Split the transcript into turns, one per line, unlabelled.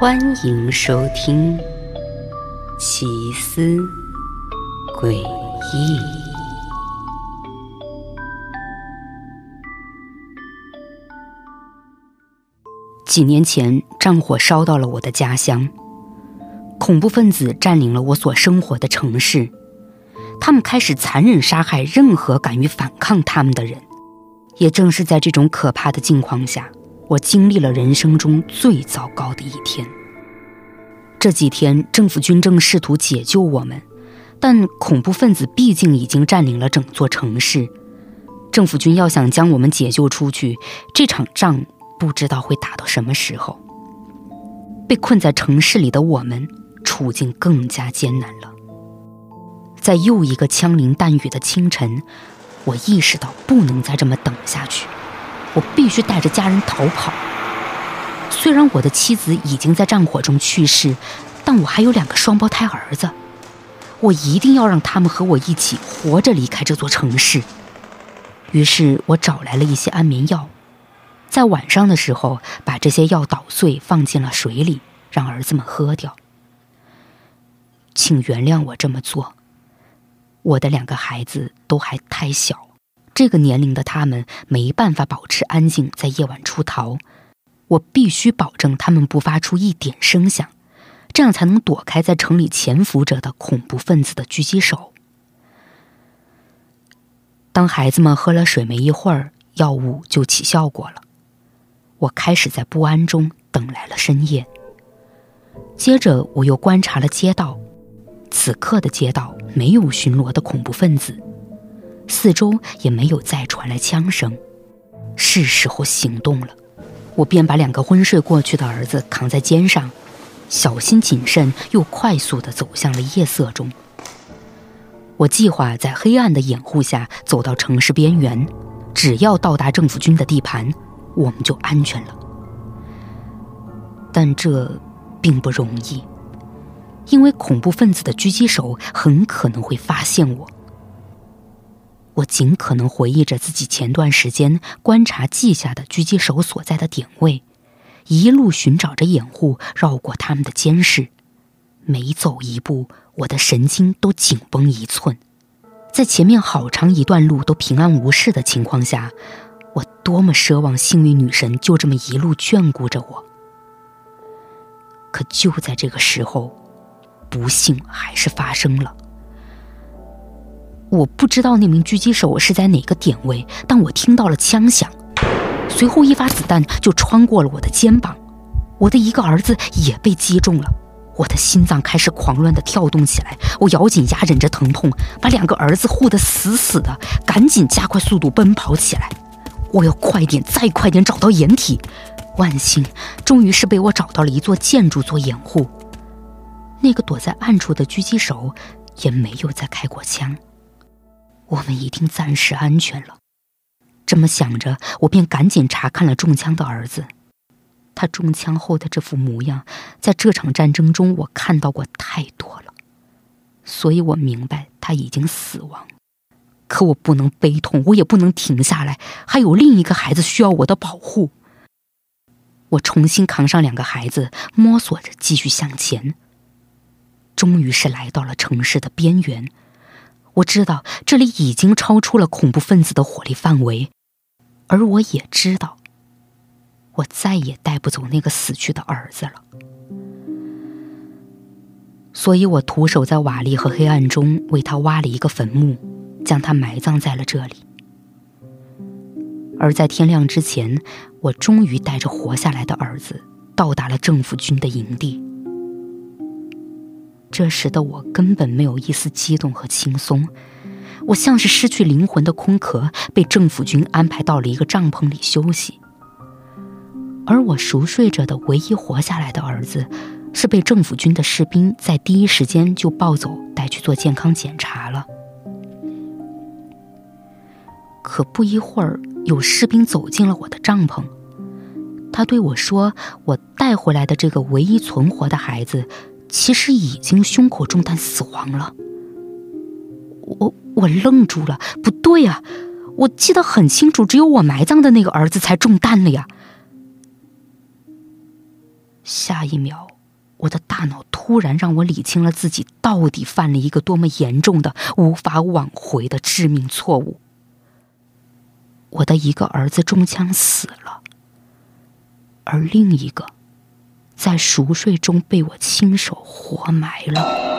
欢迎收听《奇思诡异》。几年前，战火烧到了我的家乡，恐怖分子占领了我所生活的城市，他们开始残忍杀害任何敢于反抗他们的人。也正是在这种可怕的境况下，我经历了人生中最糟糕的一天。这几天，政府军正试图解救我们，但恐怖分子毕竟已经占领了整座城市。政府军要想将我们解救出去，这场仗不知道会打到什么时候。被困在城市里的我们，处境更加艰难了。在又一个枪林弹雨的清晨。我意识到不能再这么等下去，我必须带着家人逃跑。虽然我的妻子已经在战火中去世，但我还有两个双胞胎儿子，我一定要让他们和我一起活着离开这座城市。于是我找来了一些安眠药，在晚上的时候把这些药捣碎放进了水里，让儿子们喝掉。请原谅我这么做。我的两个孩子都还太小，这个年龄的他们没办法保持安静，在夜晚出逃。我必须保证他们不发出一点声响，这样才能躲开在城里潜伏着的恐怖分子的狙击手。当孩子们喝了水没一会儿，药物就起效果了。我开始在不安中等来了深夜。接着，我又观察了街道。此刻的街道没有巡逻的恐怖分子，四周也没有再传来枪声，是时候行动了。我便把两个昏睡过去的儿子扛在肩上，小心谨慎又快速地走向了夜色中。我计划在黑暗的掩护下走到城市边缘，只要到达政府军的地盘，我们就安全了。但这并不容易。因为恐怖分子的狙击手很可能会发现我。我尽可能回忆着自己前段时间观察记下的狙击手所在的点位，一路寻找着掩护，绕过他们的监视。每走一步，我的神经都紧绷一寸。在前面好长一段路都平安无事的情况下，我多么奢望幸运女神就这么一路眷顾着我。可就在这个时候。不幸还是发生了。我不知道那名狙击手是在哪个点位，但我听到了枪响，随后一发子弹就穿过了我的肩膀，我的一个儿子也被击中了，我的心脏开始狂乱的跳动起来，我咬紧牙忍着疼痛，把两个儿子护得死死的，赶紧加快速度奔跑起来，我要快点，再快点找到掩体。万幸，终于是被我找到了一座建筑做掩护。那个躲在暗处的狙击手也没有再开过枪，我们一定暂时安全了。这么想着，我便赶紧查看了中枪的儿子。他中枪后的这副模样，在这场战争中我看到过太多了，所以我明白他已经死亡。可我不能悲痛，我也不能停下来，还有另一个孩子需要我的保护。我重新扛上两个孩子，摸索着继续向前。终于是来到了城市的边缘，我知道这里已经超出了恐怖分子的火力范围，而我也知道，我再也带不走那个死去的儿子了。所以我徒手在瓦砾和黑暗中为他挖了一个坟墓，将他埋葬在了这里。而在天亮之前，我终于带着活下来的儿子到达了政府军的营地。这时的我根本没有一丝激动和轻松，我像是失去灵魂的空壳，被政府军安排到了一个帐篷里休息。而我熟睡着的唯一活下来的儿子，是被政府军的士兵在第一时间就抱走，带去做健康检查了。可不一会儿，有士兵走进了我的帐篷，他对我说：“我带回来的这个唯一存活的孩子。”其实已经胸口中弹死亡了。我我愣住了，不对呀，我记得很清楚，只有我埋葬的那个儿子才中弹了呀。下一秒，我的大脑突然让我理清了自己到底犯了一个多么严重的、无法挽回的致命错误。我的一个儿子中枪死了，而另一个在熟睡中被我亲手活埋了。